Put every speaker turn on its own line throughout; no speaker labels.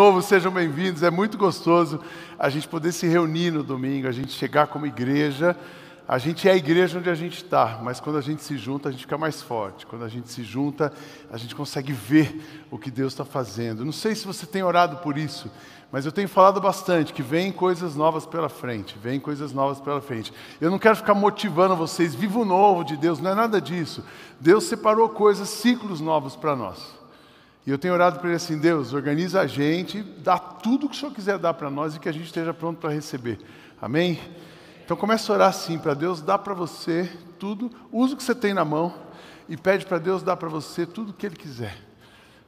novo, sejam bem-vindos. É muito gostoso a gente poder se reunir no domingo, a gente chegar como igreja. A gente é a igreja onde a gente está, mas quando a gente se junta, a gente fica mais forte. Quando a gente se junta, a gente consegue ver o que Deus está fazendo. Não sei se você tem orado por isso, mas eu tenho falado bastante que vem coisas novas pela frente, vem coisas novas pela frente. Eu não quero ficar motivando vocês, vivo novo de Deus, não é nada disso. Deus separou coisas, ciclos novos para nós. E eu tenho orado para ele assim: Deus, organiza a gente, dá tudo que o Senhor quiser dar para nós e que a gente esteja pronto para receber. Amém? Então comece a orar assim para Deus dar para você tudo, usa o que você tem na mão e pede para Deus dar para você tudo o que Ele quiser.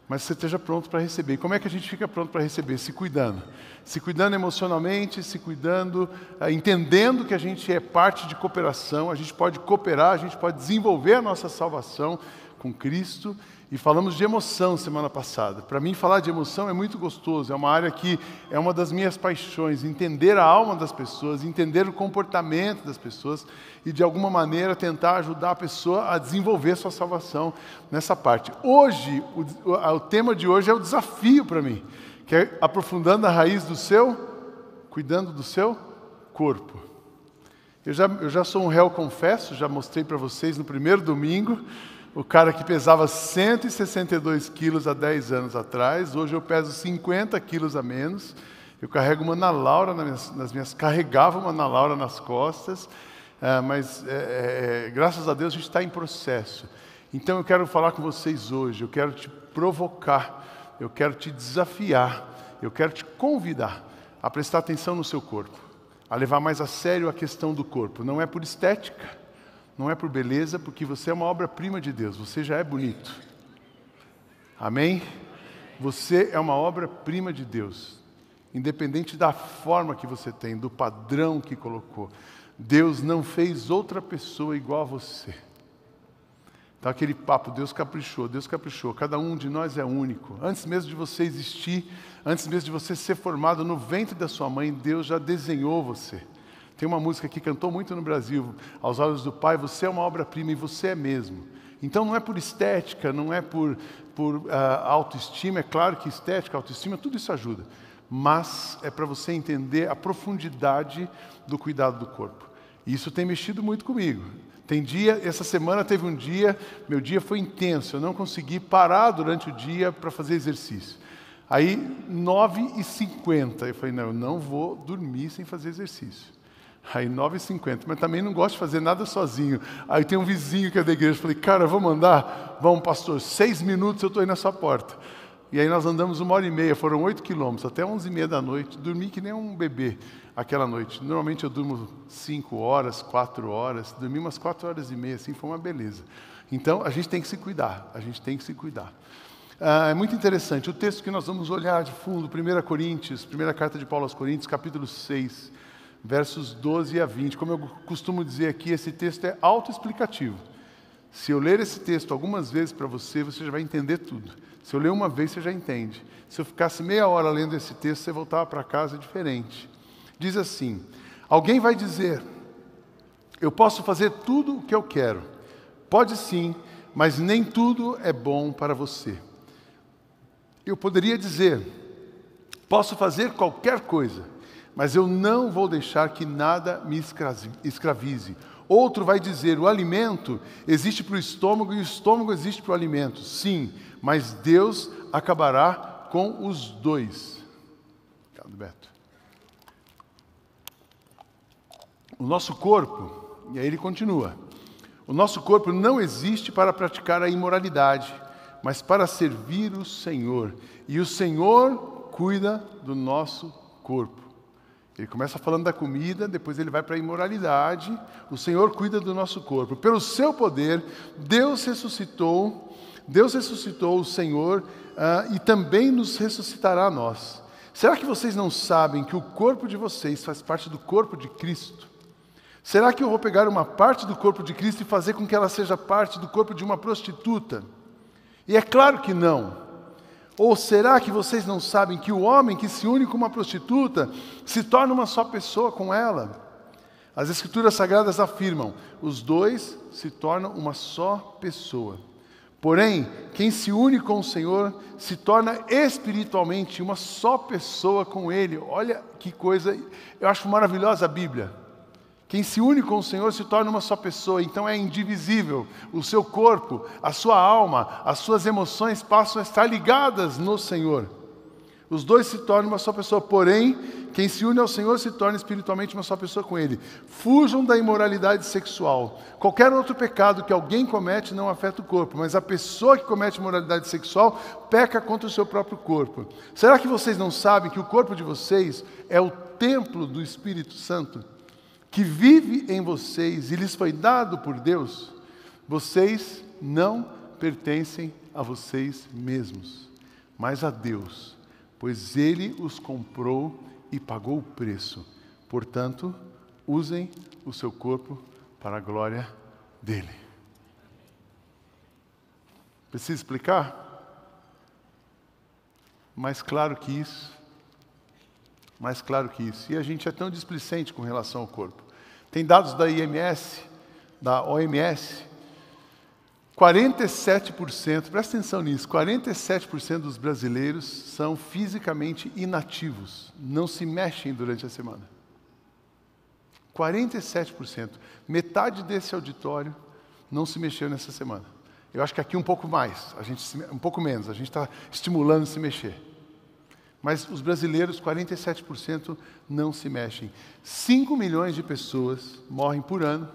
Mas você esteja pronto para receber. E como é que a gente fica pronto para receber? Se cuidando. Se cuidando emocionalmente, se cuidando, eh, entendendo que a gente é parte de cooperação, a gente pode cooperar, a gente pode desenvolver a nossa salvação com Cristo e falamos de emoção semana passada. Para mim, falar de emoção é muito gostoso, é uma área que é uma das minhas paixões, entender a alma das pessoas, entender o comportamento das pessoas e, de alguma maneira, tentar ajudar a pessoa a desenvolver sua salvação nessa parte. Hoje, o, o tema de hoje é o desafio para mim, que é aprofundando a raiz do seu, cuidando do seu corpo. Eu já, eu já sou um réu confesso, já mostrei para vocês no primeiro domingo o cara que pesava 162 quilos há 10 anos atrás, hoje eu peso 50 quilos a menos. Eu carrego uma Ana Laura nas minhas, carregava uma Ana Laura nas costas, é, mas é, é, graças a Deus a gente está em processo. Então eu quero falar com vocês hoje, eu quero te provocar, eu quero te desafiar, eu quero te convidar a prestar atenção no seu corpo, a levar mais a sério a questão do corpo. Não é por estética, não é por beleza, porque você é uma obra-prima de Deus, você já é bonito. Amém? Você é uma obra-prima de Deus, independente da forma que você tem, do padrão que colocou. Deus não fez outra pessoa igual a você. Então, aquele papo, Deus caprichou, Deus caprichou, cada um de nós é único. Antes mesmo de você existir, antes mesmo de você ser formado no ventre da sua mãe, Deus já desenhou você. Tem uma música que cantou muito no Brasil, aos olhos do Pai, você é uma obra-prima e você é mesmo. Então não é por estética, não é por, por uh, autoestima, é claro que estética, autoestima, tudo isso ajuda. Mas é para você entender a profundidade do cuidado do corpo. E isso tem mexido muito comigo. Tem dia, essa semana teve um dia, meu dia foi intenso, eu não consegui parar durante o dia para fazer exercício. Aí, 9h50, eu falei, não, eu não vou dormir sem fazer exercício. Aí 9h50, mas também não gosto de fazer nada sozinho. Aí tem um vizinho que é da igreja, falei, cara, vamos andar? Vamos, pastor, seis minutos eu estou aí na sua porta. E aí nós andamos uma hora e meia, foram oito quilômetros, até onze e meia da noite, dormi que nem um bebê aquela noite. Normalmente eu durmo cinco horas, quatro horas, dormi umas quatro horas e meia, assim, foi uma beleza. Então, a gente tem que se cuidar, a gente tem que se cuidar. Ah, é muito interessante, o texto que nós vamos olhar de fundo, 1 Coríntios, primeira carta de Paulo aos Coríntios, capítulo 6, versos 12 a 20. Como eu costumo dizer aqui, esse texto é autoexplicativo. Se eu ler esse texto algumas vezes para você, você já vai entender tudo. Se eu ler uma vez, você já entende. Se eu ficasse meia hora lendo esse texto, você voltava para casa diferente. Diz assim: Alguém vai dizer, eu posso fazer tudo o que eu quero. Pode sim, mas nem tudo é bom para você. Eu poderia dizer, posso fazer qualquer coisa mas eu não vou deixar que nada me escravize. Outro vai dizer: o alimento existe para o estômago e o estômago existe para o alimento. Sim, mas Deus acabará com os dois. Obrigado, Beto. O nosso corpo, e aí ele continua: o nosso corpo não existe para praticar a imoralidade, mas para servir o Senhor. E o Senhor cuida do nosso corpo. Ele começa falando da comida, depois ele vai para a imoralidade. O Senhor cuida do nosso corpo. Pelo seu poder, Deus ressuscitou, Deus ressuscitou o Senhor uh, e também nos ressuscitará a nós. Será que vocês não sabem que o corpo de vocês faz parte do corpo de Cristo? Será que eu vou pegar uma parte do corpo de Cristo e fazer com que ela seja parte do corpo de uma prostituta? E é claro que não. Ou será que vocês não sabem que o homem que se une com uma prostituta se torna uma só pessoa com ela? As Escrituras Sagradas afirmam: os dois se tornam uma só pessoa. Porém, quem se une com o Senhor se torna espiritualmente uma só pessoa com Ele. Olha que coisa, eu acho maravilhosa a Bíblia. Quem se une com o Senhor se torna uma só pessoa, então é indivisível. O seu corpo, a sua alma, as suas emoções passam a estar ligadas no Senhor. Os dois se tornam uma só pessoa, porém, quem se une ao Senhor se torna espiritualmente uma só pessoa com Ele. Fujam da imoralidade sexual. Qualquer outro pecado que alguém comete não afeta o corpo, mas a pessoa que comete imoralidade sexual peca contra o seu próprio corpo. Será que vocês não sabem que o corpo de vocês é o templo do Espírito Santo, que vive em vocês e lhes foi dado por Deus? Vocês não pertencem a vocês mesmos, mas a Deus pois ele os comprou e pagou o preço. Portanto, usem o seu corpo para a glória dele. Precisa explicar? Mais claro que isso. Mais claro que isso. E a gente é tão displicente com relação ao corpo. Tem dados da IMS, da OMS, 47%, presta atenção nisso, 47% dos brasileiros são fisicamente inativos, não se mexem durante a semana. 47%. Metade desse auditório não se mexeu nessa semana. Eu acho que aqui um pouco mais, a gente um pouco menos, a gente está estimulando se mexer. Mas os brasileiros, 47% não se mexem. 5 milhões de pessoas morrem por ano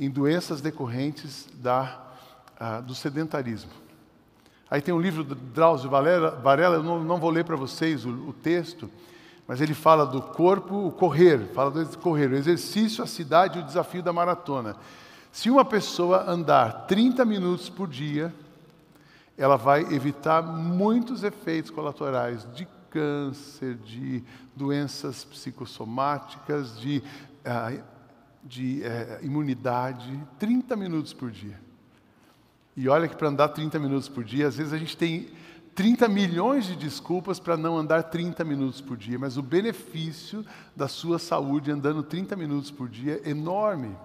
em doenças decorrentes da ah, do sedentarismo. Aí tem um livro do Drauzio Varela, eu não, não vou ler para vocês o, o, texto, mas ele fala do corpo, o correr, fala do correr, o exercício, a cidade e o desafio da maratona. Se uma pessoa andar 30 minutos por dia, ela vai evitar muitos efeitos colaterais de câncer, de doenças psicossomáticas, de, ah, de eh, imunidade, 30 minutos por dia. E olha que para andar 30 minutos por dia, às vezes a gente tem 30 milhões de desculpas para não andar 30 minutos por dia, mas o benefício da sua saúde andando 30 minutos por dia é enorme.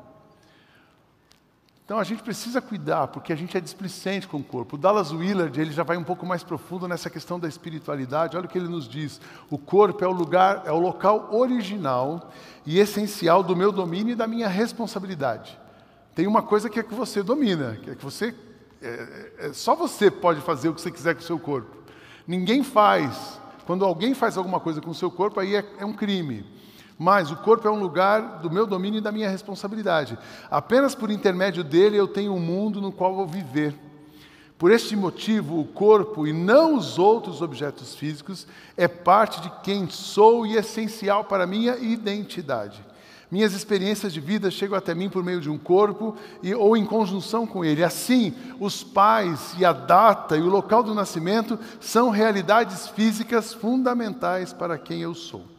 Então a gente precisa cuidar, porque a gente é displicente com o corpo. O Dallas Willard ele já vai um pouco mais profundo nessa questão da espiritualidade. Olha o que ele nos diz: o corpo é o lugar, é o local original e essencial do meu domínio e da minha responsabilidade. Tem uma coisa que é que você domina, que é que você é, é, é, só você pode fazer o que você quiser com o seu corpo. Ninguém faz. Quando alguém faz alguma coisa com o seu corpo, aí é, é um crime. Mas o corpo é um lugar do meu domínio e da minha responsabilidade. Apenas por intermédio dele eu tenho um mundo no qual vou viver. Por este motivo, o corpo e não os outros objetos físicos é parte de quem sou e essencial para a minha identidade. Minhas experiências de vida chegam até mim por meio de um corpo e, ou em conjunção com ele. Assim, os pais e a data e o local do nascimento são realidades físicas fundamentais para quem eu sou.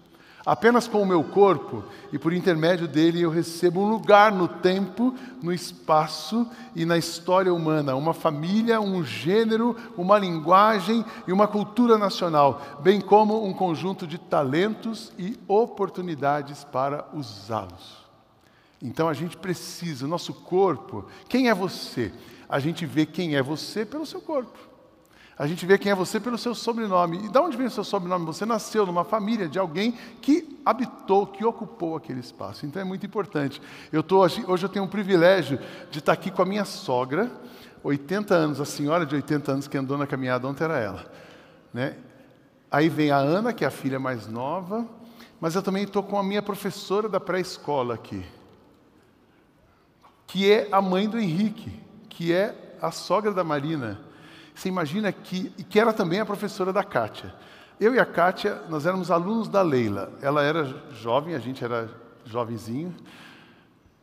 Apenas com o meu corpo e por intermédio dele eu recebo um lugar no tempo, no espaço e na história humana, uma família, um gênero, uma linguagem e uma cultura nacional, bem como um conjunto de talentos e oportunidades para usá-los. Então a gente precisa, nosso corpo, quem é você? A gente vê quem é você pelo seu corpo. A gente vê quem é você pelo seu sobrenome. E de onde vem o seu sobrenome? Você nasceu numa família de alguém que habitou, que ocupou aquele espaço. Então é muito importante. Eu tô, hoje eu tenho o privilégio de estar aqui com a minha sogra, 80 anos, a senhora de 80 anos que andou na caminhada ontem era ela. Né? Aí vem a Ana, que é a filha mais nova, mas eu também estou com a minha professora da pré-escola aqui, que é a mãe do Henrique, que é a sogra da Marina. Você imagina que, que era também a professora da Kátia. Eu e a Kátia, nós éramos alunos da Leila. Ela era jovem, a gente era jovenzinho,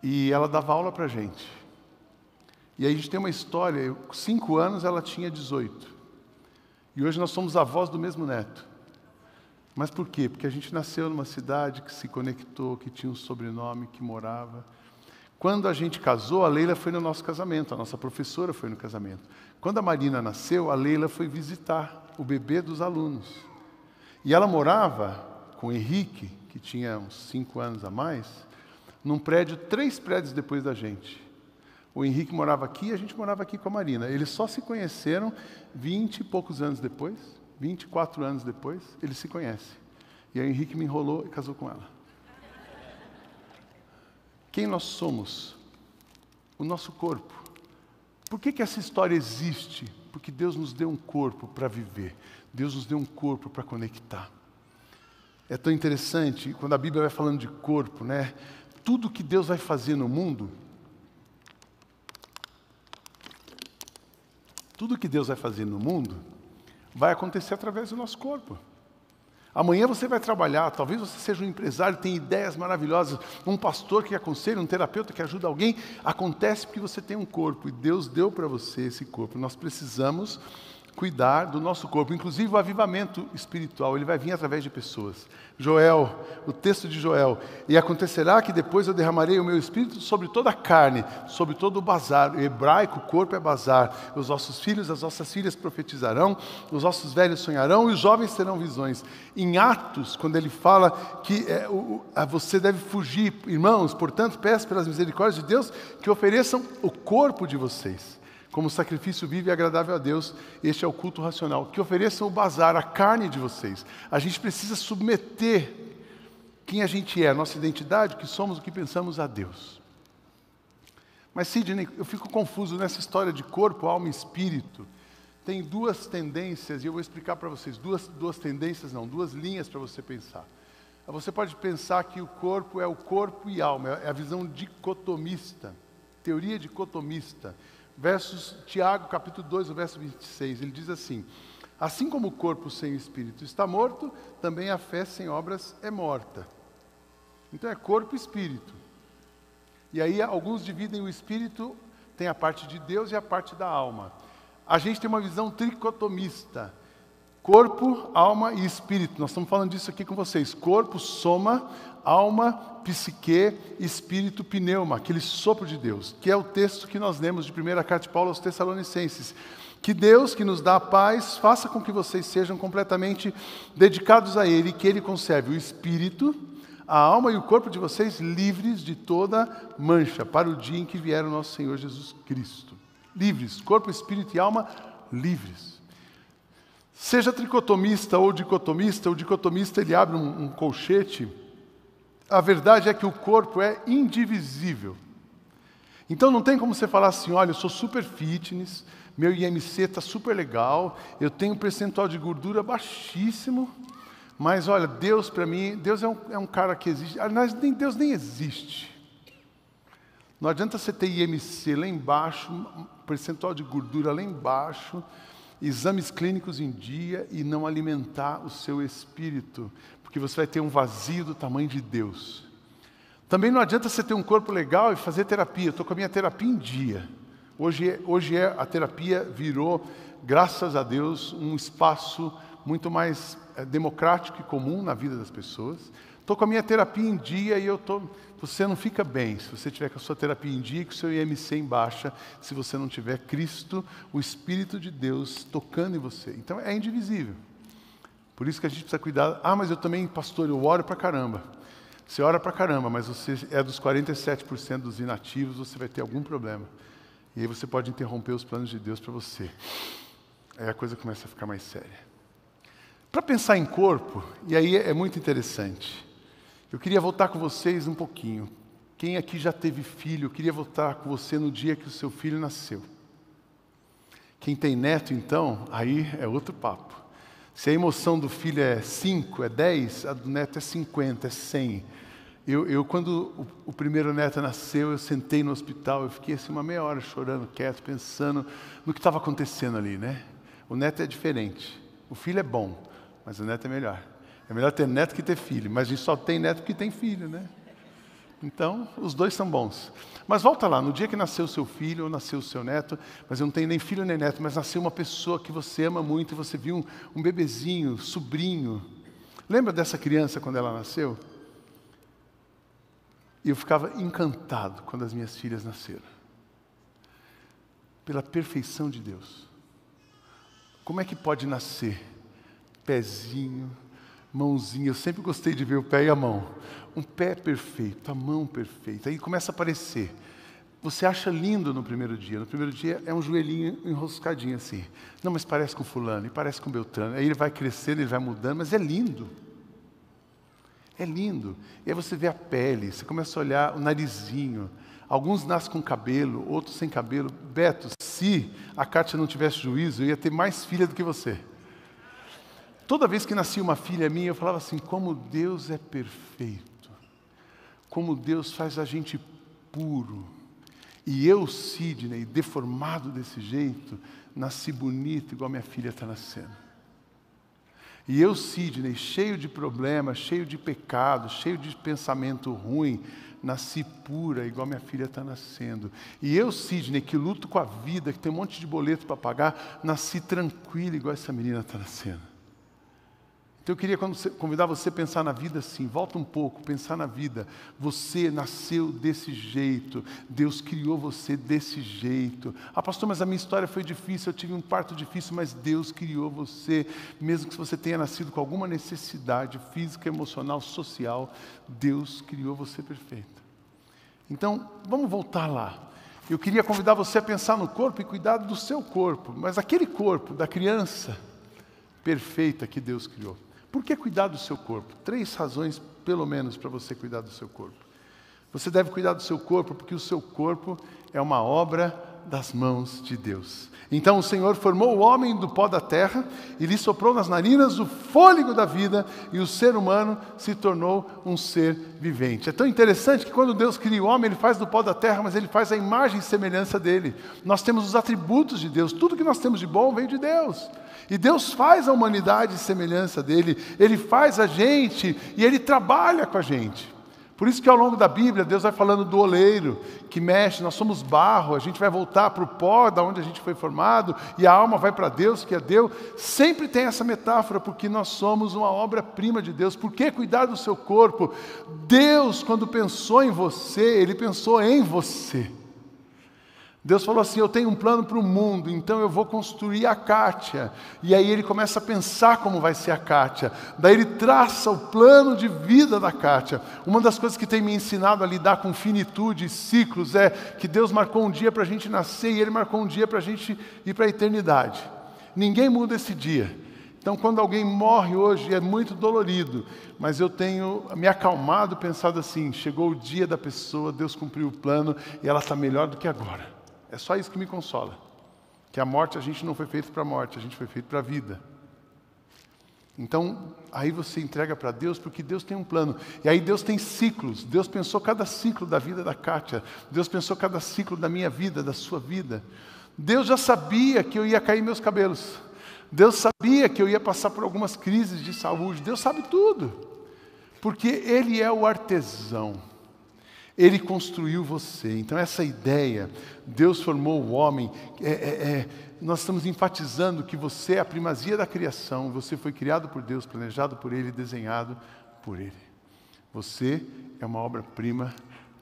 e ela dava aula para gente. E aí a gente tem uma história, com cinco anos ela tinha 18. E hoje nós somos avós do mesmo neto. Mas por quê? Porque a gente nasceu numa cidade que se conectou, que tinha um sobrenome, que morava. Quando a gente casou, a Leila foi no nosso casamento, a nossa professora foi no casamento. Quando a Marina nasceu, a Leila foi visitar o bebê dos alunos. E ela morava com o Henrique, que tinha uns cinco anos a mais, num prédio, três prédios depois da gente. O Henrique morava aqui e a gente morava aqui com a Marina. Eles só se conheceram vinte e poucos anos depois, 24 anos depois, eles se conhecem. E aí o Henrique me enrolou e casou com ela. Quem nós somos? O nosso corpo. Por que, que essa história existe? Porque Deus nos deu um corpo para viver. Deus nos deu um corpo para conectar. É tão interessante quando a Bíblia vai falando de corpo, né? Tudo que Deus vai fazer no mundo, tudo que Deus vai fazer no mundo, vai acontecer através do nosso corpo. Amanhã você vai trabalhar, talvez você seja um empresário, tem ideias maravilhosas, um pastor que aconselha, um terapeuta que ajuda alguém. Acontece porque você tem um corpo e Deus deu para você esse corpo. Nós precisamos cuidar do nosso corpo, inclusive o avivamento espiritual, ele vai vir através de pessoas. Joel, o texto de Joel, e acontecerá que depois eu derramarei o meu espírito sobre toda a carne, sobre todo o bazar. O hebraico, o corpo é bazar. Os nossos filhos, as nossas filhas profetizarão, os nossos velhos sonharão e os jovens terão visões. Em Atos, quando ele fala que é, o, a, você deve fugir, irmãos, portanto, peço pelas misericórdias de Deus que ofereçam o corpo de vocês como sacrifício vivo e agradável a Deus, este é o culto racional. Que ofereçam o bazar, a carne de vocês. A gente precisa submeter quem a gente é, a nossa identidade, o que somos, o que pensamos a Deus. Mas, Sidney, eu fico confuso nessa história de corpo, alma e espírito. Tem duas tendências, e eu vou explicar para vocês. Duas, duas tendências, não, duas linhas para você pensar. Você pode pensar que o corpo é o corpo e alma, é a visão dicotomista, teoria dicotomista versos, Tiago, capítulo 2, o verso 26, ele diz assim: Assim como o corpo sem o espírito está morto, também a fé sem obras é morta. Então é corpo e espírito. E aí alguns dividem o espírito, tem a parte de Deus e a parte da alma. A gente tem uma visão tricotomista. Corpo, alma e espírito. Nós estamos falando disso aqui com vocês. Corpo, soma, alma, psique, espírito, pneuma, aquele sopro de Deus, que é o texto que nós lemos de 1 carta de Paulo aos Tessalonicenses. Que Deus, que nos dá a paz, faça com que vocês sejam completamente dedicados a Ele, que Ele conserve o espírito, a alma e o corpo de vocês livres de toda mancha, para o dia em que vier o nosso Senhor Jesus Cristo. Livres, corpo, espírito e alma livres. Seja tricotomista ou dicotomista, o dicotomista ele abre um, um colchete a verdade é que o corpo é indivisível. Então não tem como você falar assim: olha, eu sou super fitness, meu IMC está super legal, eu tenho um percentual de gordura baixíssimo, mas olha, Deus para mim, Deus é um, é um, cara que existe. Aliás, nem, Deus nem existe. Não adianta você ter IMC lá embaixo, percentual de gordura lá embaixo, exames clínicos em dia e não alimentar o seu espírito, porque você vai ter um vazio do tamanho de Deus. Também não adianta você ter um corpo legal e fazer terapia. Estou com a minha terapia em dia. Hoje, é, hoje é, a terapia virou, graças a Deus, um espaço muito mais é, democrático e comum na vida das pessoas. Estou com a minha terapia em dia e eu tô, você não fica bem se você tiver com a sua terapia em dia e com o seu IMC em baixa, se você não tiver Cristo, o Espírito de Deus tocando em você. Então é indivisível. Por isso que a gente precisa cuidar. Ah, mas eu também, pastor, eu oro para caramba. Você ora para caramba, mas você é dos 47% dos inativos, você vai ter algum problema. E aí você pode interromper os planos de Deus para você. Aí a coisa começa a ficar mais séria. Para pensar em corpo, e aí é muito interessante. Eu queria voltar com vocês um pouquinho. Quem aqui já teve filho, eu queria voltar com você no dia que o seu filho nasceu. Quem tem neto, então, aí é outro papo. Se a emoção do filho é 5, é 10, a do neto é 50, é 100. Eu, eu quando o, o, primeiro neto nasceu, eu sentei no hospital, eu fiquei assim uma meia hora chorando, quieto, pensando no que estava acontecendo ali, né? O neto é diferente. O filho é bom, mas o neto é melhor. É melhor ter neto que ter filho, mas a gente só tem neto porque tem filho, né? Então, os dois são bons. Mas volta lá, no dia que nasceu seu filho ou nasceu o seu neto, mas eu não tenho nem filho nem neto, mas nasceu uma pessoa que você ama muito e você viu um, um bebezinho, sobrinho. Lembra dessa criança quando ela nasceu? E eu ficava encantado quando as minhas filhas nasceram. Pela perfeição de Deus. Como é que pode nascer? Pezinho, mãozinha. Eu sempre gostei de ver o pé e a mão. Um pé perfeito, a mão perfeita. Aí começa a aparecer você acha lindo no primeiro dia. No primeiro dia é um joelhinho enroscadinho assim. Não, mas parece com fulano, e parece com Beltrano. Aí ele vai crescendo, ele vai mudando, mas é lindo. É lindo. E aí você vê a pele, você começa a olhar o narizinho. Alguns nascem com cabelo, outros sem cabelo. Beto, se a Kátia não tivesse juízo, eu ia ter mais filha do que você. Toda vez que nascia uma filha minha, eu falava assim: como Deus é perfeito, como Deus faz a gente puro. E eu, Sidney, deformado desse jeito, nasci bonito igual minha filha está nascendo. E eu, Sidney, cheio de problemas, cheio de pecado, cheio de pensamento ruim, nasci pura, igual minha filha está nascendo. E eu, Sidney, que luto com a vida, que tem um monte de boleto para pagar, nasci tranquilo, igual essa menina está nascendo. Então eu queria convidar você a pensar na vida assim, volta um pouco, pensar na vida. Você nasceu desse jeito, Deus criou você desse jeito. Ah, pastor, mas a minha história foi difícil, eu tive um parto difícil, mas Deus criou você. Mesmo que você tenha nascido com alguma necessidade física, emocional, social, Deus criou você perfeito. Então, vamos voltar lá. Eu queria convidar você a pensar no corpo e cuidar do seu corpo, mas aquele corpo da criança perfeita que Deus criou. Por que cuidar do seu corpo? Três razões, pelo menos, para você cuidar do seu corpo. Você deve cuidar do seu corpo porque o seu corpo é uma obra das mãos de Deus. Então o Senhor formou o homem do pó da terra e lhe soprou nas narinas o fôlego da vida e o ser humano se tornou um ser vivente. É tão interessante que quando Deus cria o homem, ele faz do pó da terra, mas ele faz a imagem e semelhança dele. Nós temos os atributos de Deus, tudo que nós temos de bom vem de Deus. E Deus faz a humanidade semelhança dele, Ele faz a gente e Ele trabalha com a gente. Por isso que ao longo da Bíblia Deus vai falando do oleiro que mexe, nós somos barro, a gente vai voltar para o pó da onde a gente foi formado e a alma vai para Deus, que é Deus. Sempre tem essa metáfora, porque nós somos uma obra-prima de Deus. Por que cuidar do seu corpo? Deus, quando pensou em você, Ele pensou em você. Deus falou assim: Eu tenho um plano para o mundo, então eu vou construir a Kátia. E aí ele começa a pensar como vai ser a Kátia. Daí ele traça o plano de vida da Kátia. Uma das coisas que tem me ensinado a lidar com finitude e ciclos é que Deus marcou um dia para a gente nascer e Ele marcou um dia para a gente ir para a eternidade. Ninguém muda esse dia. Então, quando alguém morre hoje, é muito dolorido, mas eu tenho me acalmado, pensado assim: chegou o dia da pessoa, Deus cumpriu o plano e ela está melhor do que agora. É só isso que me consola. Que a morte, a gente não foi feito para a morte, a gente foi feito para a vida. Então, aí você entrega para Deus, porque Deus tem um plano. E aí Deus tem ciclos. Deus pensou cada ciclo da vida da Kátia. Deus pensou cada ciclo da minha vida, da sua vida. Deus já sabia que eu ia cair meus cabelos. Deus sabia que eu ia passar por algumas crises de saúde. Deus sabe tudo. Porque Ele é o artesão. Ele construiu você. Então, essa ideia, Deus formou o homem, é, é, é, nós estamos enfatizando que você é a primazia da criação, você foi criado por Deus, planejado por Ele, desenhado por Ele. Você é uma obra-prima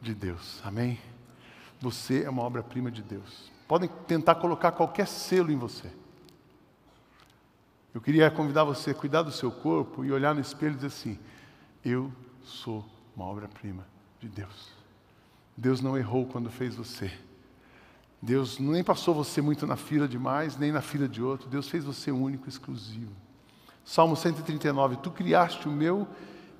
de Deus, amém? Você é uma obra-prima de Deus. Podem tentar colocar qualquer selo em você. Eu queria convidar você a cuidar do seu corpo e olhar no espelho e dizer assim: Eu sou uma obra-prima de Deus. Deus não errou quando fez você. Deus nem passou você muito na fila de mais, nem na fila de outro. Deus fez você único, exclusivo. Salmo 139: Tu criaste o meu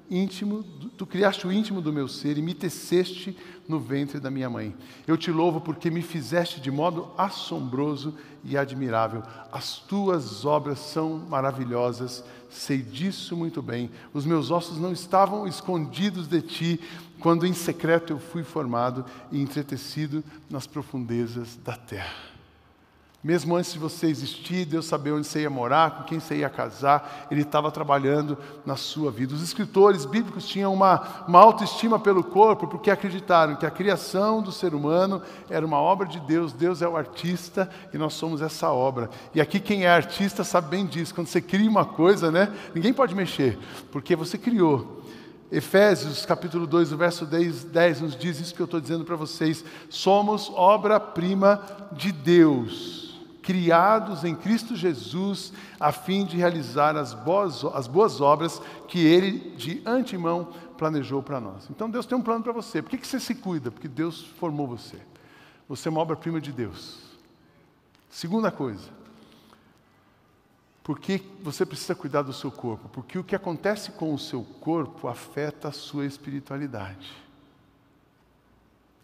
íntimo, tu criaste o íntimo do meu ser e me teceste no ventre da minha mãe. Eu te louvo porque me fizeste de modo assombroso e admirável. As tuas obras são maravilhosas, sei disso muito bem. Os meus ossos não estavam escondidos de ti, quando em secreto eu fui formado e entretecido nas profundezas da terra. Mesmo antes de você existir, Deus sabia onde você ia morar, com quem você ia casar, Ele estava trabalhando na sua vida. Os escritores bíblicos tinham uma, uma autoestima pelo corpo, porque acreditaram que a criação do ser humano era uma obra de Deus, Deus é o artista e nós somos essa obra. E aqui quem é artista sabe bem disso, quando você cria uma coisa, né, ninguém pode mexer, porque você criou. Efésios capítulo 2, o verso 10, 10 nos diz isso que eu estou dizendo para vocês. Somos obra-prima de Deus criados em Cristo Jesus, a fim de realizar as boas, as boas obras que Ele de antemão planejou para nós. Então Deus tem um plano para você. Por que, que você se cuida? Porque Deus formou você. você é uma obra-prima de Deus. Segunda coisa, por que você precisa cuidar do seu corpo? Porque o que acontece com o seu corpo afeta a sua espiritualidade.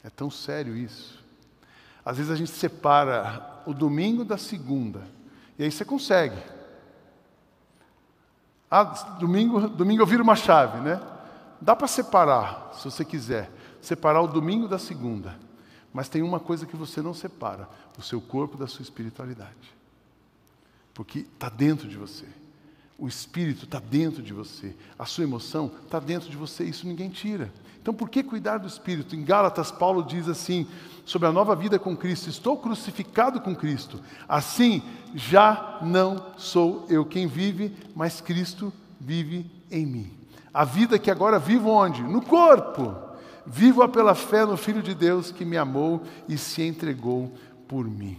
É tão sério isso. Às vezes a gente separa o domingo da segunda, e aí você consegue. Ah, domingo, domingo eu viro uma chave, né? Dá para separar, se você quiser, separar o domingo da segunda. Mas tem uma coisa que você não separa: o seu corpo da sua espiritualidade. Porque está dentro de você. O espírito está dentro de você. A sua emoção está dentro de você. Isso ninguém tira. Então, por que cuidar do espírito? Em Gálatas, Paulo diz assim: sobre a nova vida com Cristo, estou crucificado com Cristo. Assim, já não sou eu quem vive, mas Cristo vive em mim. A vida que agora vivo onde? No corpo. Vivo-a pela fé no Filho de Deus que me amou e se entregou por mim.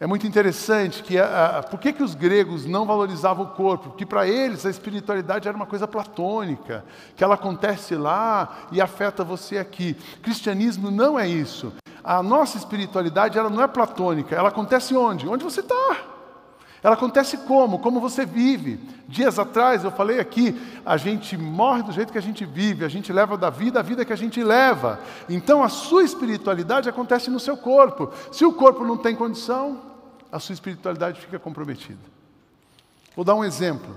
É muito interessante que a, a, por que, que os gregos não valorizavam o corpo? Porque para eles a espiritualidade era uma coisa platônica, que ela acontece lá e afeta você aqui. Cristianismo não é isso. A nossa espiritualidade ela não é platônica, ela acontece onde? Onde você está. Ela acontece como? Como você vive. Dias atrás eu falei aqui, a gente morre do jeito que a gente vive, a gente leva da vida a vida que a gente leva. Então a sua espiritualidade acontece no seu corpo. Se o corpo não tem condição, a sua espiritualidade fica comprometida. Vou dar um exemplo.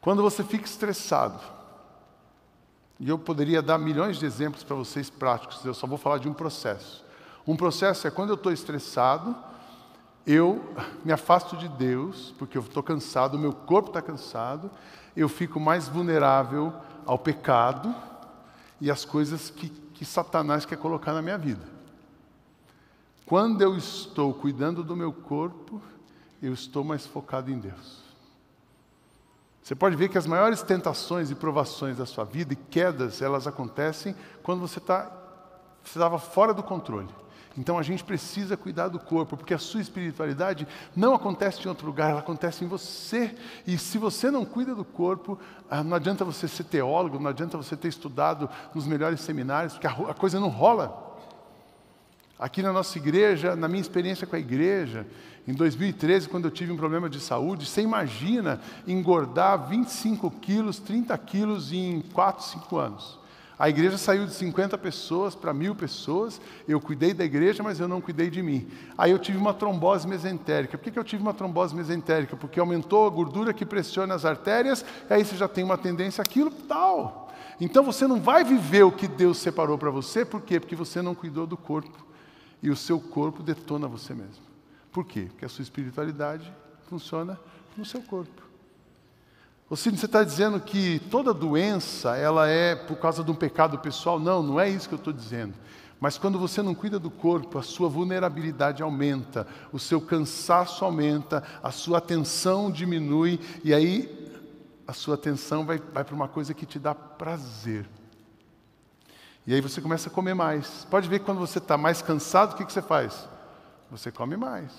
Quando você fica estressado, e eu poderia dar milhões de exemplos para vocês práticos, eu só vou falar de um processo. Um processo é quando eu estou estressado, eu me afasto de Deus, porque eu estou cansado, o meu corpo está cansado, eu fico mais vulnerável ao pecado e às coisas que, que Satanás quer colocar na minha vida. Quando eu estou cuidando do meu corpo, eu estou mais focado em Deus. Você pode ver que as maiores tentações e provações da sua vida e quedas, elas acontecem quando você está estava fora do controle. Então a gente precisa cuidar do corpo, porque a sua espiritualidade não acontece em outro lugar, ela acontece em você. E se você não cuida do corpo, ah, não adianta você ser teólogo, não adianta você ter estudado nos melhores seminários, porque a coisa não rola. Aqui na nossa igreja, na minha experiência com a igreja, em 2013, quando eu tive um problema de saúde, você imagina engordar 25 quilos, 30 quilos em 4, 5 anos. A igreja saiu de 50 pessoas para mil pessoas. Eu cuidei da igreja, mas eu não cuidei de mim. Aí eu tive uma trombose mesentérica. Por que, que eu tive uma trombose mesentérica? Porque aumentou a gordura que pressiona as artérias, e aí você já tem uma tendência àquilo, tal. Então você não vai viver o que Deus separou para você, por quê? Porque você não cuidou do corpo. E o seu corpo detona você mesmo. Por quê? Porque a sua espiritualidade funciona no seu corpo. Ô Cine, você está dizendo que toda doença ela é por causa de um pecado pessoal? Não, não é isso que eu estou dizendo. Mas quando você não cuida do corpo, a sua vulnerabilidade aumenta, o seu cansaço aumenta, a sua atenção diminui, e aí a sua atenção vai, vai para uma coisa que te dá prazer. E aí você começa a comer mais. Pode ver que quando você está mais cansado, o que, que você faz? Você come mais.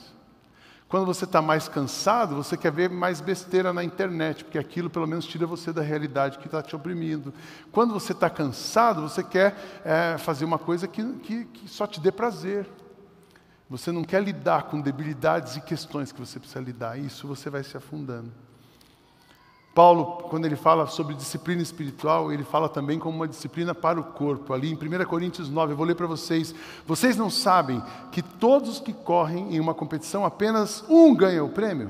Quando você está mais cansado, você quer ver mais besteira na internet, porque aquilo pelo menos tira você da realidade que está te oprimindo. Quando você está cansado, você quer é, fazer uma coisa que, que, que só te dê prazer. Você não quer lidar com debilidades e questões que você precisa lidar. Isso você vai se afundando. Paulo, quando ele fala sobre disciplina espiritual, ele fala também como uma disciplina para o corpo. Ali em 1 Coríntios 9, eu vou ler para vocês. Vocês não sabem que todos que correm em uma competição, apenas um ganha o prêmio?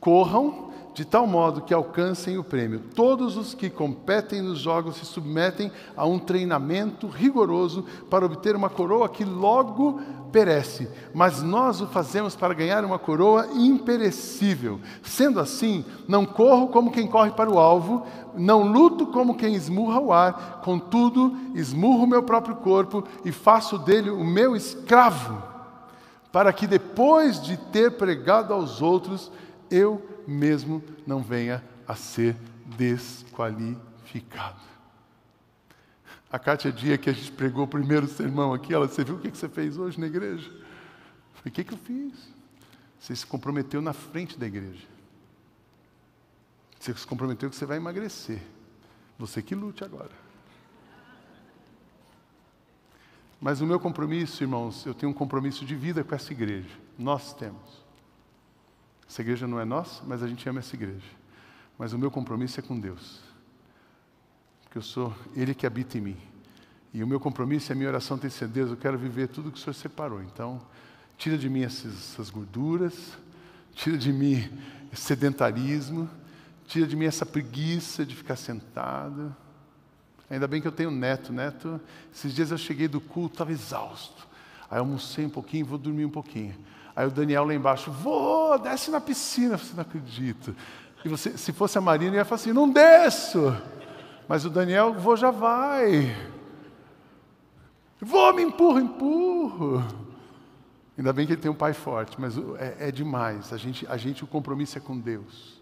Corram de tal modo que alcancem o prêmio. Todos os que competem nos jogos se submetem a um treinamento rigoroso para obter uma coroa que logo perece, mas nós o fazemos para ganhar uma coroa imperecível. Sendo assim, não corro como quem corre para o alvo, não luto como quem esmurra o ar, contudo, esmurro meu próprio corpo e faço dele o meu escravo, para que depois de ter pregado aos outros, eu mesmo não venha a ser desqualificado. A Kátia Dia, que a gente pregou o primeiro sermão aqui, ela, você viu o que você fez hoje na igreja? Eu falei, o que, que eu fiz? Você se comprometeu na frente da igreja. Você se comprometeu que você vai emagrecer. Você que lute agora. Mas o meu compromisso, irmãos, eu tenho um compromisso de vida com essa igreja. Nós temos. Essa igreja não é nossa, mas a gente ama essa igreja. Mas o meu compromisso é com Deus. Porque eu sou Ele que habita em mim. E o meu compromisso e a minha oração tem sido, Deus, eu quero viver tudo que o Senhor separou. Então, tira de mim essas, gorduras, tira de mim esse sedentarismo, tira de mim essa preguiça de ficar sentado. Ainda bem que eu tenho neto. Neto, esses dias eu cheguei do culto, estava exausto. Aí almocei um pouquinho, vou dormir um pouquinho. Aí o Daniel lá embaixo, vou, desce na piscina, você não acredita. E você, se fosse a Marina, ia falar assim, não desço. Mas o Daniel, vou, já vai. Vou, me empurro, empurro. Ainda bem que ele tem um pai forte, mas é, é demais. A gente, a gente, o compromisso é com Deus.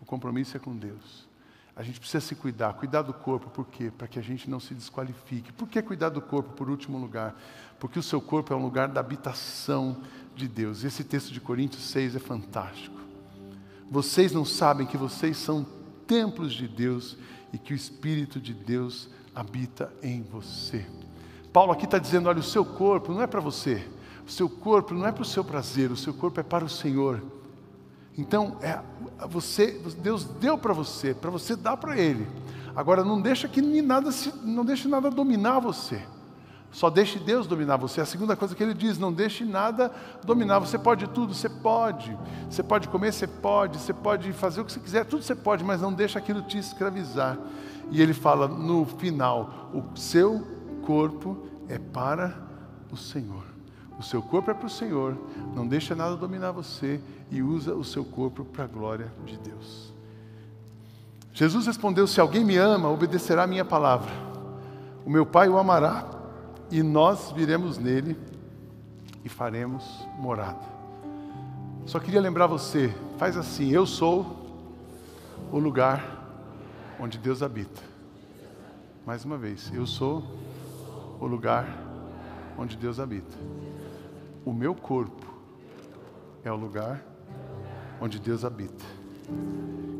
O compromisso é com Deus. A gente precisa se cuidar, cuidar do corpo, por quê? Para que a gente não se desqualifique. Por que cuidar do corpo, por último lugar? Porque o seu corpo é um lugar da habitação de Deus. Esse texto de Coríntios 6 é fantástico. Vocês não sabem que vocês são templos de Deus e que o Espírito de Deus habita em você. Paulo aqui está dizendo: olha, o seu corpo não é para você, o seu corpo não é para o seu prazer, o seu corpo é para o Senhor. Então, é, você, Deus deu para você, para você dar para Ele. Agora, não deixa que nada, não deixe nada dominar você. Só deixe Deus dominar você. A segunda coisa que ele diz, não deixe nada dominar. Você pode tudo, você pode. Você pode comer, você pode. Você pode fazer o que você quiser, tudo você pode, mas não deixe aquilo te escravizar. E ele fala no final: o seu corpo é para o Senhor. O seu corpo é para o Senhor. Não deixa nada dominar você e usa o seu corpo para a glória de Deus. Jesus respondeu: Se alguém me ama, obedecerá a minha palavra. O meu Pai o amará e nós viremos nele e faremos morada. Só queria lembrar você, faz assim, eu sou o lugar onde Deus habita. Mais uma vez, eu sou o lugar onde Deus habita. O meu corpo é o lugar onde Deus habita.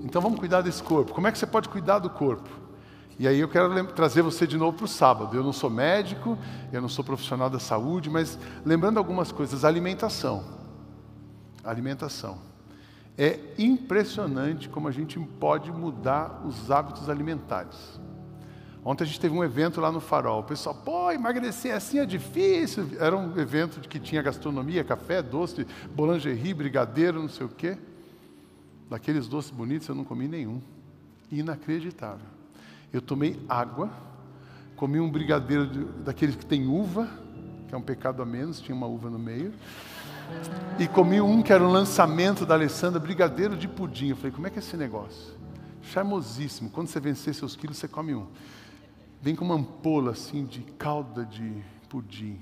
Então vamos cuidar desse corpo. Como é que você pode cuidar do corpo? E aí eu quero trazer você de novo para o sábado. Eu não sou médico, eu não sou profissional da saúde, mas lembrando algumas coisas, alimentação. Alimentação. É impressionante como a gente pode mudar os hábitos alimentares. Ontem a gente teve um evento lá no Farol. O pessoal, pô, emagrecer assim é difícil. Era um evento que tinha gastronomia, café, doce, boulangerie, brigadeiro, não sei o quê. Daqueles doces bonitos eu não comi nenhum. Inacreditável. Eu tomei água, comi um brigadeiro de, daqueles que tem uva, que é um pecado a menos, tinha uma uva no meio. E comi um que era um lançamento da Alessandra, brigadeiro de pudim. Eu falei, como é que é esse negócio? Charmosíssimo. Quando você vencer seus quilos, você come um. Vem com uma ampola assim de calda de pudim.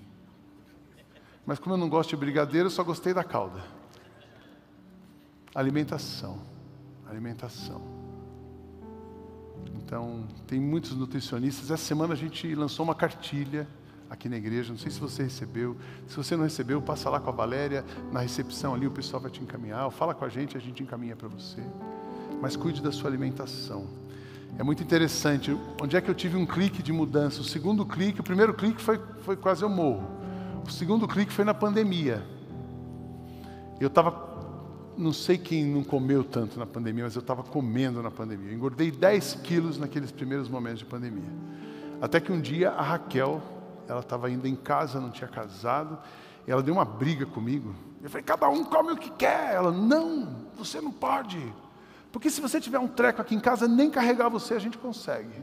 Mas como eu não gosto de brigadeiro, eu só gostei da calda. Alimentação. Alimentação. Então, tem muitos nutricionistas. Essa semana a gente lançou uma cartilha aqui na igreja. Não sei se você recebeu. Se você não recebeu, passa lá com a Valéria na recepção ali, o pessoal vai te encaminhar. Ou fala com a gente, a gente encaminha para você. Mas cuide da sua alimentação. É muito interessante. Onde é que eu tive um clique de mudança? O segundo clique, o primeiro clique foi, foi quase eu morro. O segundo clique foi na pandemia. Eu estava não sei quem não comeu tanto na pandemia, mas eu estava comendo na pandemia. Eu engordei 10 quilos naqueles primeiros momentos de pandemia. Até que um dia a Raquel, ela estava ainda em casa, não tinha casado, e ela deu uma briga comigo. Eu falei, cada um come o que quer. Ela, não, você não pode. Porque se você tiver um treco aqui em casa, nem carregar você a gente consegue.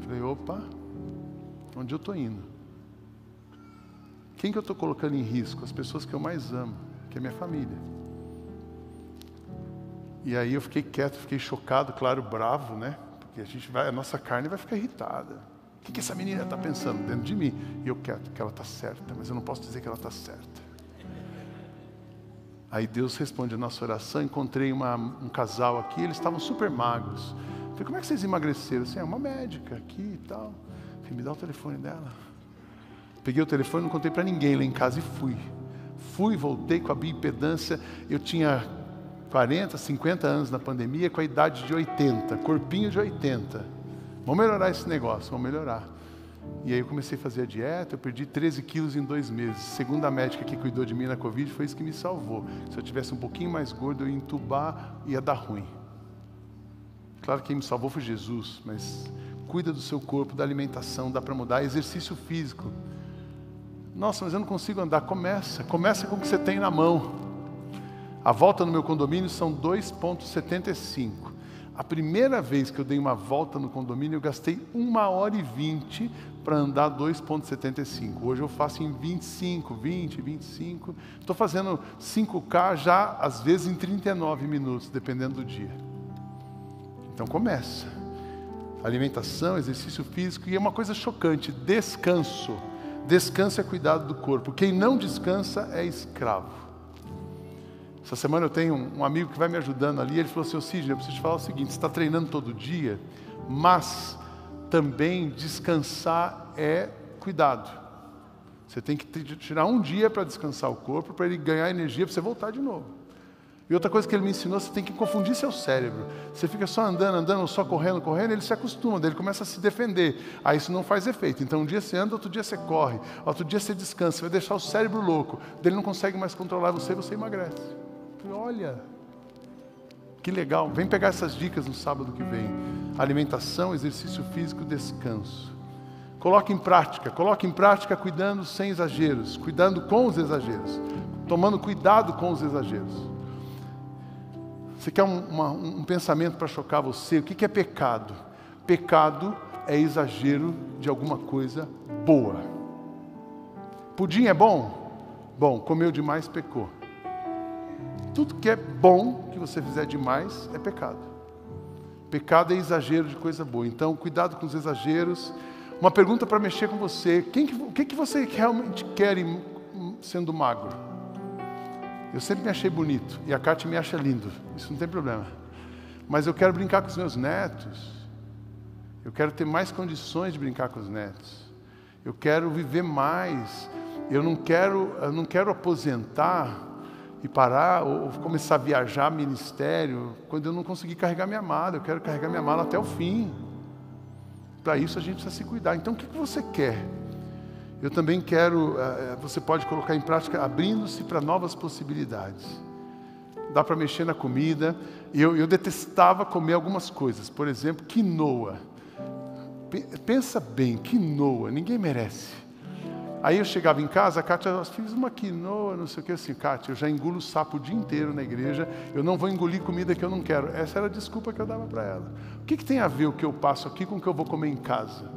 Falei, opa, onde eu estou indo? Quem que eu estou colocando em risco? As pessoas que eu mais amo, que é minha família. E aí eu fiquei quieto, fiquei chocado, claro, bravo, né? Porque a gente vai, a nossa carne vai ficar irritada. O que, que essa menina está pensando dentro de mim? E eu quero que ela está certa, mas eu não posso dizer que ela está certa. Aí Deus responde a nossa oração. Encontrei uma, um casal aqui, eles estavam super magros. Falei, como é que vocês emagreceram? Assim, é uma médica aqui e tal. Falei, me dá o telefone dela. Peguei o telefone, não contei para ninguém lá em casa e fui. Fui, voltei com a bioimpedância. Eu tinha 40, 50 anos na pandemia, com a idade de 80, corpinho de 80. Vamos melhorar esse negócio, vamos melhorar. E aí eu comecei a fazer a dieta, eu perdi 13 quilos em dois meses. Segundo a médica que cuidou de mim na Covid, foi isso que me salvou. Se eu tivesse um pouquinho mais gordo, eu ia entubar, ia dar ruim. Claro que quem me salvou foi Jesus, mas cuida do seu corpo, da alimentação, dá para mudar. Exercício físico. Nossa, mas eu não consigo andar. Começa, começa com o que você tem na mão. A volta no meu condomínio são 2,75. A primeira vez que eu dei uma volta no condomínio, eu gastei uma hora e vinte para andar 2,75. Hoje eu faço em 25, 20, 25. Estou fazendo 5K já, às vezes, em 39 minutos, dependendo do dia. Então começa. Alimentação, exercício físico e é uma coisa chocante: descanso. Descanso é cuidado do corpo. Quem não descansa é escravo. Essa semana eu tenho um, amigo que vai me ajudando ali. Ele falou assim: Sidney, eu preciso te falar o seguinte: você está treinando todo dia, mas também descansar é cuidado. Você tem que tirar um dia para descansar o corpo, para ele ganhar energia, para você voltar de novo. E outra coisa que ele me ensinou, você tem que confundir seu cérebro. Você fica só andando, andando, só correndo, correndo, ele se acostuma, ele começa a se defender. Aí isso não faz efeito. Então um dia você anda, outro dia você corre, outro dia você descansa, você vai deixar o cérebro louco. Ele não consegue mais controlar você, você emagrece. Olha, que legal. Vem pegar essas dicas no sábado que vem. Alimentação, exercício físico, descanso. Coloque em prática, coloque em prática cuidando sem exageros, cuidando com os exageros, tomando cuidado com os exageros. Você quer um, uma, um pensamento para chocar você? O que, que é pecado? Pecado é exagero de alguma coisa boa. Pudim é bom? Bom, comeu demais, pecou. Tudo que é bom que você fizer demais é pecado. Pecado é exagero de coisa boa. Então, cuidado com os exageros. Uma pergunta para mexer com você: Quem que, o que, que você realmente quer sendo magro? Eu sempre me achei bonito e a Kátia me acha lindo. Isso não tem problema. Mas eu quero brincar com os meus netos. Eu quero ter mais condições de brincar com os netos. Eu quero viver mais. Eu não quero, eu não quero aposentar e parar ou começar a viajar ministério quando eu não conseguir carregar minha mala. Eu quero carregar minha mala até o fim. Para isso a gente precisa se cuidar. Então o que você quer? Eu também quero, eh, eh, você pode colocar em prática abrindo-se para novas possibilidades. Dá para mexer na comida. Eu, eu detestava comer algumas coisas, por exemplo, quinoa. Pensa bem, quinoa, ninguém merece. Aí eu chegava em casa, a Kátia, fiz uma quinoa, não sei o que assim, Kátia, eu já engulo sapo o dia inteiro na igreja, eu não vou engolir comida que eu não quero. Essa era a desculpa que eu dava para ela. O que, que tem a ver o que eu passo aqui com o que eu vou comer em casa?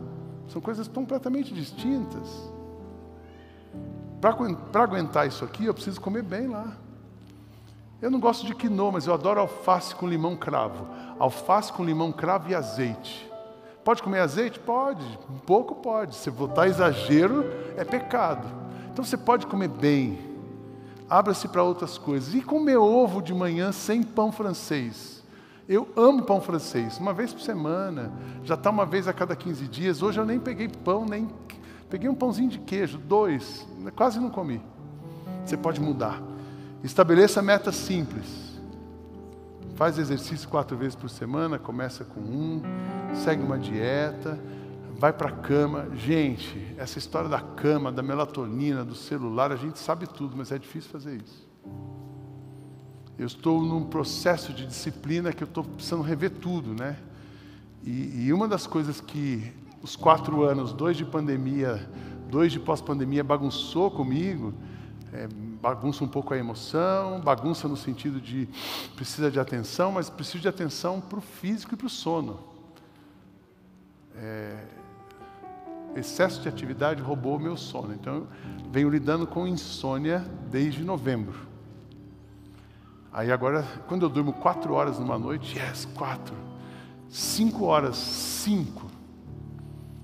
São coisas completamente distintas. Para aguentar isso aqui, eu preciso comer bem lá. Eu não gosto de quinoa, mas eu adoro alface com limão cravo. Alface com limão cravo e azeite. Pode comer azeite? Pode. Um pouco pode. Se botar exagero, é pecado. Então você pode comer bem. Abra-se para outras coisas. E comer ovo de manhã sem pão francês. Eu amo pão francês. Uma vez por semana. Já está uma vez a cada 15 dias. Hoje eu nem peguei pão, nem. Peguei um pãozinho de queijo, dois. Quase não comi. Você pode mudar. Estabeleça metas simples. Faz exercício quatro vezes por semana, começa com um, segue uma dieta, vai para a cama. Gente, essa história da cama, da melatonina, do celular, a gente sabe tudo, mas é difícil fazer isso. Eu estou num processo de disciplina que eu estou precisando rever tudo, né? E, e uma das coisas que os quatro anos, dois de pandemia, dois de pós-pandemia, bagunçou comigo, é, bagunça um pouco a emoção, bagunça no sentido de precisa de atenção, mas precisa de atenção para o físico e para o sono. É, excesso de atividade roubou o meu sono, então eu venho lidando com insônia desde novembro. Aí agora, quando eu durmo quatro horas numa noite, yes, quatro. Cinco horas, cinco.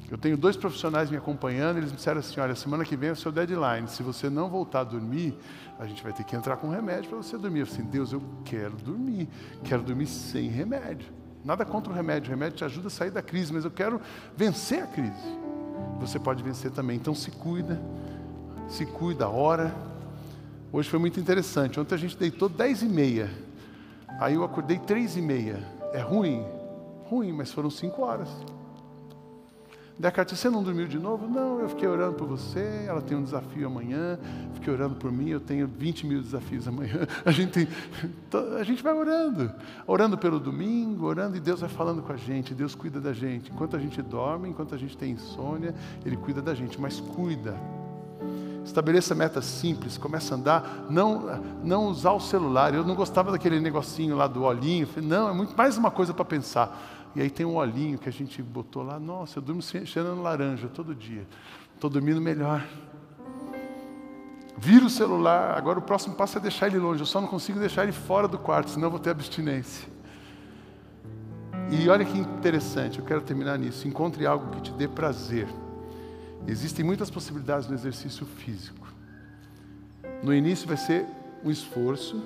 Eu tenho dois profissionais me acompanhando, eles me disseram assim: olha, semana que vem é o seu deadline. Se você não voltar a dormir, a gente vai ter que entrar com remédio para você dormir. Eu falei assim, Deus, eu quero dormir, quero dormir sem remédio. Nada contra o remédio, o remédio te ajuda a sair da crise, mas eu quero vencer a crise. Você pode vencer também. Então se cuida, se cuida, ora. Hoje foi muito interessante. Ontem a gente deitou 10 e meia. Aí eu acordei 3 e meia. É ruim? Ruim, mas foram 5 horas. Descartes, você não dormiu de novo? Não, eu fiquei orando por você, ela tem um desafio amanhã, fiquei orando por mim, eu tenho 20 mil desafios amanhã. A gente, tem, a gente vai orando, orando pelo domingo, orando e Deus vai falando com a gente, Deus cuida da gente. Enquanto a gente dorme, enquanto a gente tem insônia, Ele cuida da gente, mas cuida. Estabeleça metas simples, começa a andar, não, não usar o celular. Eu não gostava daquele negocinho lá do olhinho, não, é muito mais uma coisa para pensar. E aí tem um olhinho que a gente botou lá. Nossa, eu durmo cheirando laranja todo dia. Estou dormindo melhor. Vira o celular. Agora o próximo passo é deixar ele longe. Eu só não consigo deixar ele fora do quarto, senão eu vou ter abstinência. E olha que interessante, eu quero terminar nisso. Encontre algo que te dê prazer. Existem muitas possibilidades no exercício físico. No início vai ser um esforço,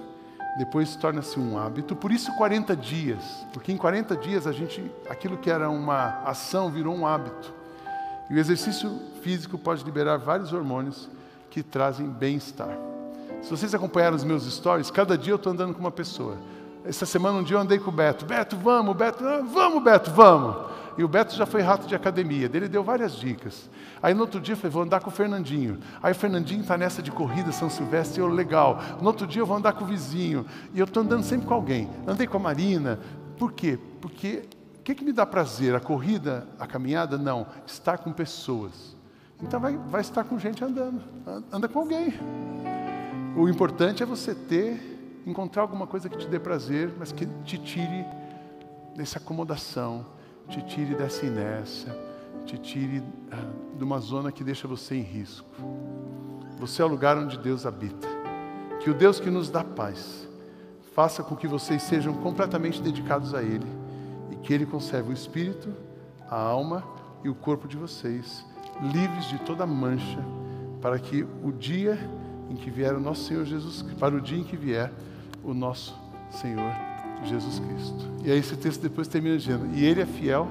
depois torna-se um hábito. Por isso 40 dias, porque em 40 dias a gente, aquilo que era uma ação virou um hábito. E o exercício físico pode liberar vários hormônios que trazem bem-estar. Se vocês acompanharam os meus stories, cada dia eu estou andando com uma pessoa. Essa semana um dia eu andei com o Beto. Beto, vamos, Beto, ah, vamos, Beto, vamos. E o Beto já foi rato de academia, dele deu várias dicas. Aí no outro dia eu falei, vou andar com o Fernandinho. Aí o Fernandinho está nessa de corrida São Silvestre, eu, legal. No outro dia eu vou andar com o vizinho. E eu estou andando sempre com alguém. Andei com a Marina. Por quê? Porque o que, que me dá prazer? A corrida, a caminhada? Não. Estar com pessoas. Então vai, vai estar com gente andando. Anda com alguém. O importante é você ter, encontrar alguma coisa que te dê prazer, mas que te tire dessa acomodação te tire dessa inércia, te tire uh, de uma zona que deixa você em risco. Você é o lugar onde Deus habita. Que o Deus que nos dá paz faça com que vocês sejam completamente dedicados a Ele e que Ele conserve o espírito, a alma e o corpo de vocês livres de toda mancha, para que o dia em que vier o nosso Senhor Jesus, para o dia em que vier o nosso Senhor Jesus Cristo. E aí esse texto depois termina dizendo: E Ele é fiel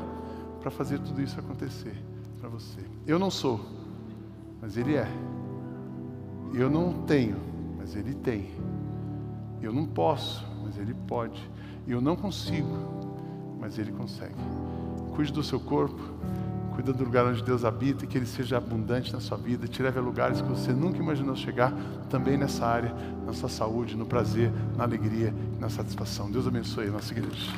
para fazer tudo isso acontecer para você. Eu não sou, mas Ele é. Eu não tenho, mas Ele tem. Eu não posso, mas Ele pode. Eu não consigo, mas Ele consegue. Cuide do seu corpo, cuida do lugar onde Deus habita, e que Ele seja abundante na sua vida, te leve a lugares que você nunca imaginou chegar, também nessa área, na sua saúde, no prazer, na alegria e na satisfação. Deus abençoe a nossa igreja.